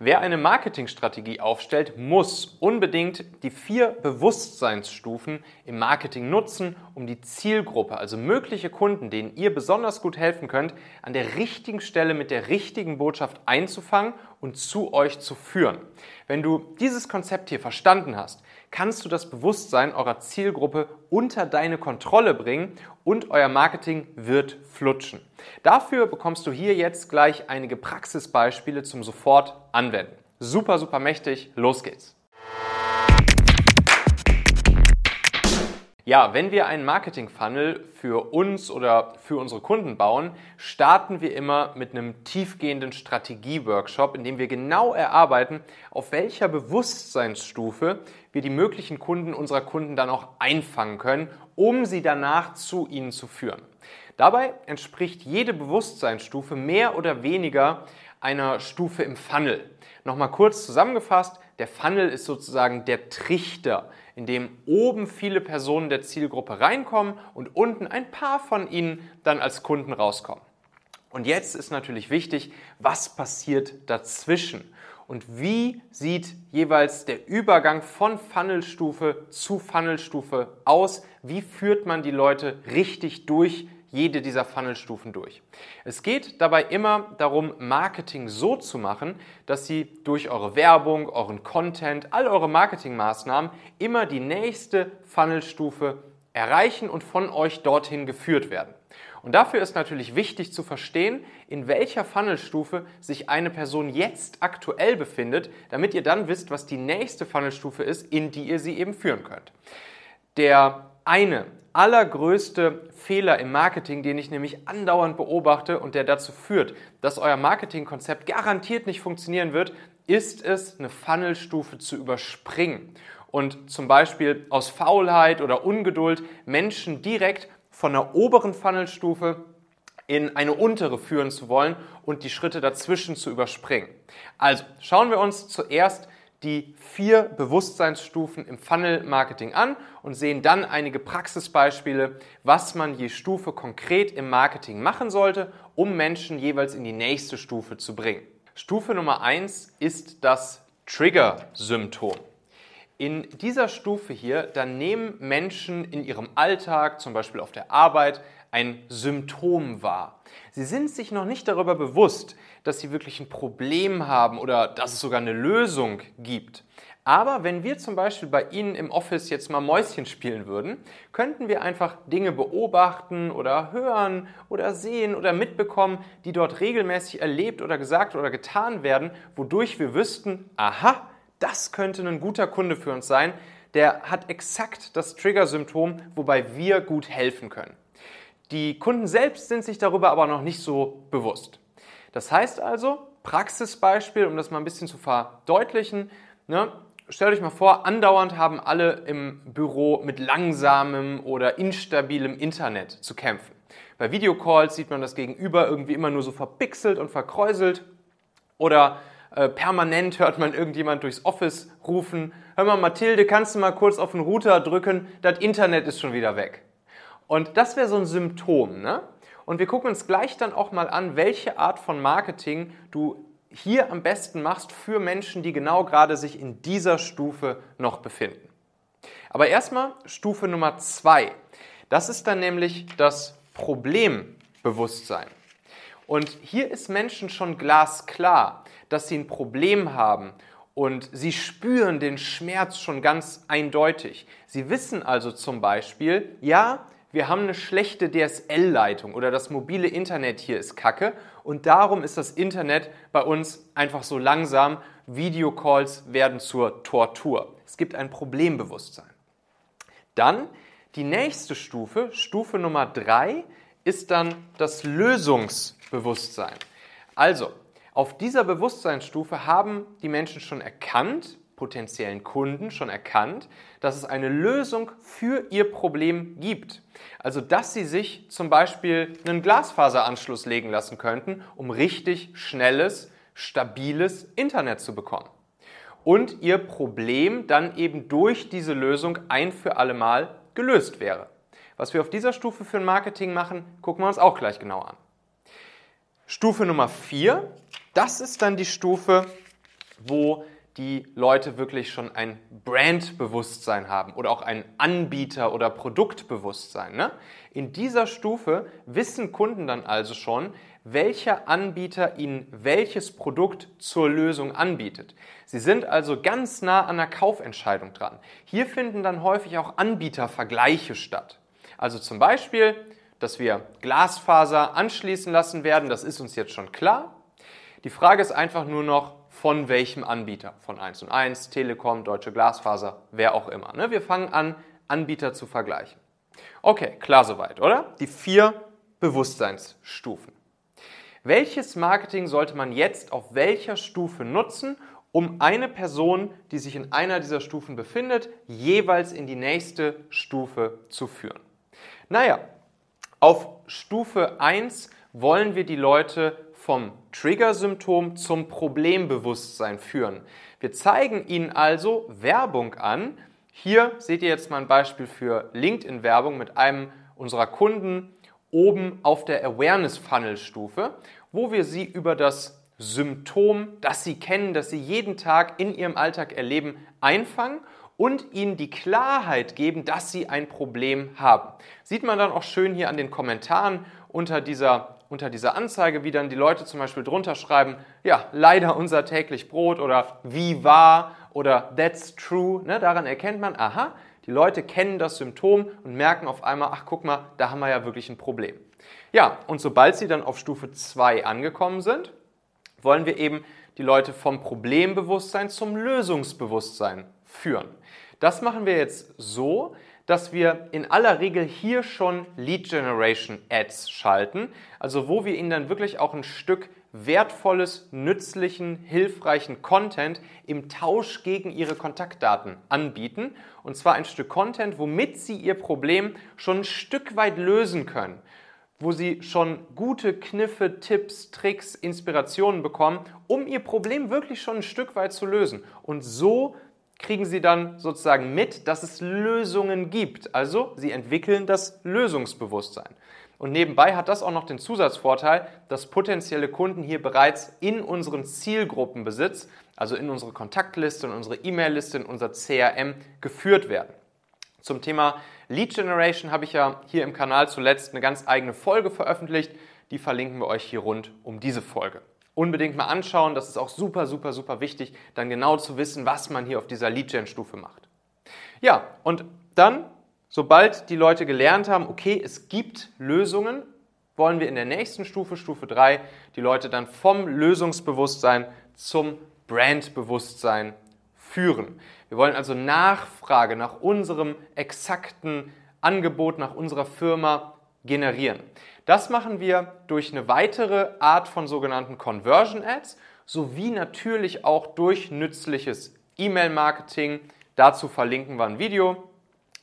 Wer eine Marketingstrategie aufstellt, muss unbedingt die vier Bewusstseinsstufen im Marketing nutzen, um die Zielgruppe, also mögliche Kunden, denen ihr besonders gut helfen könnt, an der richtigen Stelle mit der richtigen Botschaft einzufangen und zu euch zu führen. Wenn du dieses Konzept hier verstanden hast, kannst du das Bewusstsein eurer Zielgruppe unter deine Kontrolle bringen und euer Marketing wird flutschen. Dafür bekommst du hier jetzt gleich einige Praxisbeispiele zum sofort anwenden. Super, super mächtig, los geht's. Ja, wenn wir einen Marketing-Funnel für uns oder für unsere Kunden bauen, starten wir immer mit einem tiefgehenden Strategie-Workshop, in dem wir genau erarbeiten, auf welcher Bewusstseinsstufe wir die möglichen Kunden unserer Kunden dann auch einfangen können, um sie danach zu ihnen zu führen. Dabei entspricht jede Bewusstseinsstufe mehr oder weniger einer Stufe im Funnel. Nochmal kurz zusammengefasst, der Funnel ist sozusagen der Trichter, in dem oben viele Personen der Zielgruppe reinkommen und unten ein paar von ihnen dann als Kunden rauskommen. Und jetzt ist natürlich wichtig, was passiert dazwischen und wie sieht jeweils der Übergang von Funnelstufe zu Funnelstufe aus? Wie führt man die Leute richtig durch jede dieser Funnelstufen durch. Es geht dabei immer darum, Marketing so zu machen, dass Sie durch eure Werbung, euren Content, all eure Marketingmaßnahmen immer die nächste Funnelstufe erreichen und von euch dorthin geführt werden. Und dafür ist natürlich wichtig zu verstehen, in welcher Funnelstufe sich eine Person jetzt aktuell befindet, damit ihr dann wisst, was die nächste Funnelstufe ist, in die ihr sie eben führen könnt. Der eine allergrößte Fehler im Marketing, den ich nämlich andauernd beobachte und der dazu führt, dass euer Marketingkonzept garantiert nicht funktionieren wird, ist es, eine Funnelstufe zu überspringen und zum Beispiel aus Faulheit oder Ungeduld Menschen direkt von der oberen Funnelstufe in eine untere führen zu wollen und die Schritte dazwischen zu überspringen. Also schauen wir uns zuerst die vier Bewusstseinsstufen im Funnel-Marketing an und sehen dann einige Praxisbeispiele, was man je Stufe konkret im Marketing machen sollte, um Menschen jeweils in die nächste Stufe zu bringen. Stufe Nummer eins ist das Trigger-Symptom. In dieser Stufe hier, dann nehmen Menschen in ihrem Alltag, zum Beispiel auf der Arbeit, ein Symptom wahr. Sie sind sich noch nicht darüber bewusst, dass sie wirklich ein Problem haben oder dass es sogar eine Lösung gibt. Aber wenn wir zum Beispiel bei Ihnen im Office jetzt mal Mäuschen spielen würden, könnten wir einfach Dinge beobachten oder hören oder sehen oder mitbekommen, die dort regelmäßig erlebt oder gesagt oder getan werden, wodurch wir wüssten, aha, das könnte ein guter Kunde für uns sein, der hat exakt das Trigger-Symptom, wobei wir gut helfen können. Die Kunden selbst sind sich darüber aber noch nicht so bewusst. Das heißt also, Praxisbeispiel, um das mal ein bisschen zu verdeutlichen, ne, stellt euch mal vor, andauernd haben alle im Büro mit langsamem oder instabilem Internet zu kämpfen. Bei Videocalls sieht man das Gegenüber irgendwie immer nur so verpixelt und verkräuselt oder äh, permanent hört man irgendjemand durchs Office rufen, hör mal Mathilde, kannst du mal kurz auf den Router drücken, das Internet ist schon wieder weg. Und das wäre so ein Symptom. Ne? Und wir gucken uns gleich dann auch mal an, welche Art von Marketing du hier am besten machst für Menschen, die genau gerade sich in dieser Stufe noch befinden. Aber erstmal Stufe Nummer zwei. Das ist dann nämlich das Problembewusstsein. Und hier ist Menschen schon glasklar, dass sie ein Problem haben und sie spüren den Schmerz schon ganz eindeutig. Sie wissen also zum Beispiel, ja, wir haben eine schlechte DSL-Leitung oder das mobile Internet hier ist kacke und darum ist das Internet bei uns einfach so langsam. Videocalls werden zur Tortur. Es gibt ein Problembewusstsein. Dann die nächste Stufe, Stufe Nummer drei, ist dann das Lösungsbewusstsein. Also, auf dieser Bewusstseinsstufe haben die Menschen schon erkannt, potenziellen Kunden schon erkannt, dass es eine Lösung für ihr Problem gibt. Also dass sie sich zum Beispiel einen Glasfaseranschluss legen lassen könnten, um richtig schnelles, stabiles Internet zu bekommen. Und ihr Problem dann eben durch diese Lösung ein für alle Mal gelöst wäre. Was wir auf dieser Stufe für ein Marketing machen, gucken wir uns auch gleich genau an. Stufe Nummer 4, das ist dann die Stufe, wo die Leute wirklich schon ein Brandbewusstsein haben oder auch ein Anbieter- oder Produktbewusstsein. Ne? In dieser Stufe wissen Kunden dann also schon, welcher Anbieter ihnen welches Produkt zur Lösung anbietet. Sie sind also ganz nah an der Kaufentscheidung dran. Hier finden dann häufig auch Anbietervergleiche statt. Also zum Beispiel, dass wir Glasfaser anschließen lassen werden, das ist uns jetzt schon klar. Die Frage ist einfach nur noch, von welchem Anbieter? Von 1 und 1, Telekom, Deutsche Glasfaser, wer auch immer. Ne? Wir fangen an, Anbieter zu vergleichen. Okay, klar soweit, oder? Die vier Bewusstseinsstufen. Welches Marketing sollte man jetzt auf welcher Stufe nutzen, um eine Person, die sich in einer dieser Stufen befindet, jeweils in die nächste Stufe zu führen? Naja, auf Stufe 1 wollen wir die Leute vom Trigger-Symptom zum Problembewusstsein führen. Wir zeigen ihnen also Werbung an. Hier seht ihr jetzt mal ein Beispiel für LinkedIn-Werbung mit einem unserer Kunden oben auf der Awareness-Funnel-Stufe, wo wir sie über das Symptom, das sie kennen, das sie jeden Tag in ihrem Alltag erleben, einfangen und ihnen die Klarheit geben, dass sie ein Problem haben. Sieht man dann auch schön hier an den Kommentaren unter dieser unter dieser Anzeige, wie dann die Leute zum Beispiel drunter schreiben, ja, leider unser täglich Brot oder wie wahr oder that's true. Ne, daran erkennt man, aha, die Leute kennen das Symptom und merken auf einmal, ach guck mal, da haben wir ja wirklich ein Problem. Ja, und sobald sie dann auf Stufe 2 angekommen sind, wollen wir eben die Leute vom Problembewusstsein zum Lösungsbewusstsein führen. Das machen wir jetzt so, dass wir in aller Regel hier schon Lead Generation Ads schalten, also wo wir ihnen dann wirklich auch ein Stück wertvolles, nützlichen, hilfreichen Content im Tausch gegen ihre Kontaktdaten anbieten. Und zwar ein Stück Content, womit sie ihr Problem schon ein Stück weit lösen können wo sie schon gute Kniffe, Tipps, Tricks, Inspirationen bekommen, um ihr Problem wirklich schon ein Stück weit zu lösen. Und so kriegen sie dann sozusagen mit, dass es Lösungen gibt. Also sie entwickeln das Lösungsbewusstsein. Und nebenbei hat das auch noch den Zusatzvorteil, dass potenzielle Kunden hier bereits in unseren Zielgruppenbesitz, also in unsere Kontaktliste, in unsere E-Mail-Liste, in unser CRM geführt werden. Zum Thema Lead Generation habe ich ja hier im Kanal zuletzt eine ganz eigene Folge veröffentlicht. Die verlinken wir euch hier rund um diese Folge unbedingt mal anschauen. Das ist auch super, super, super wichtig, dann genau zu wissen, was man hier auf dieser Lead-Gen-Stufe macht. Ja, und dann, sobald die Leute gelernt haben, okay, es gibt Lösungen, wollen wir in der nächsten Stufe, Stufe 3, die Leute dann vom Lösungsbewusstsein zum Brandbewusstsein führen. Wir wollen also Nachfrage nach unserem exakten Angebot, nach unserer Firma generieren. Das machen wir durch eine weitere Art von sogenannten Conversion Ads sowie natürlich auch durch nützliches E-Mail-Marketing. Dazu verlinken wir ein Video,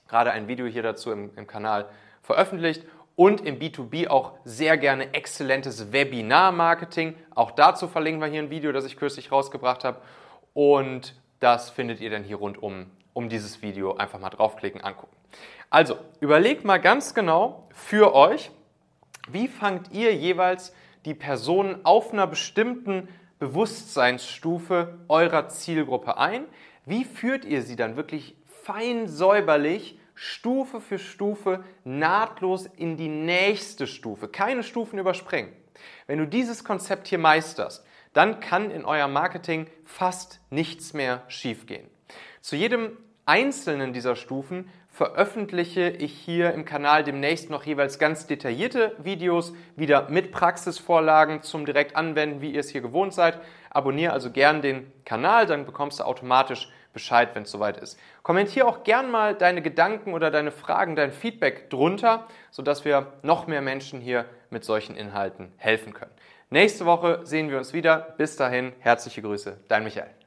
gerade ein Video hier dazu im, im Kanal veröffentlicht und im B2B auch sehr gerne exzellentes Webinar-Marketing. Auch dazu verlinken wir hier ein Video, das ich kürzlich rausgebracht habe. Und das findet ihr dann hier rund um, um dieses Video. Einfach mal draufklicken, angucken. Also, überlegt mal ganz genau für euch, wie fangt ihr jeweils die Personen auf einer bestimmten Bewusstseinsstufe eurer Zielgruppe ein? Wie führt ihr sie dann wirklich fein säuberlich Stufe für Stufe nahtlos in die nächste Stufe? Keine Stufen überspringen. Wenn du dieses Konzept hier meisterst, dann kann in eurem Marketing fast nichts mehr schiefgehen. Zu jedem einzelnen dieser Stufen veröffentliche ich hier im Kanal demnächst noch jeweils ganz detaillierte Videos, wieder mit Praxisvorlagen zum direkt anwenden, wie ihr es hier gewohnt seid. Abonniere also gern den Kanal, dann bekommst du automatisch Bescheid, wenn es soweit ist. Kommentiere auch gern mal deine Gedanken oder deine Fragen, dein Feedback drunter, sodass wir noch mehr Menschen hier mit solchen Inhalten helfen können. Nächste Woche sehen wir uns wieder. Bis dahin, herzliche Grüße, dein Michael.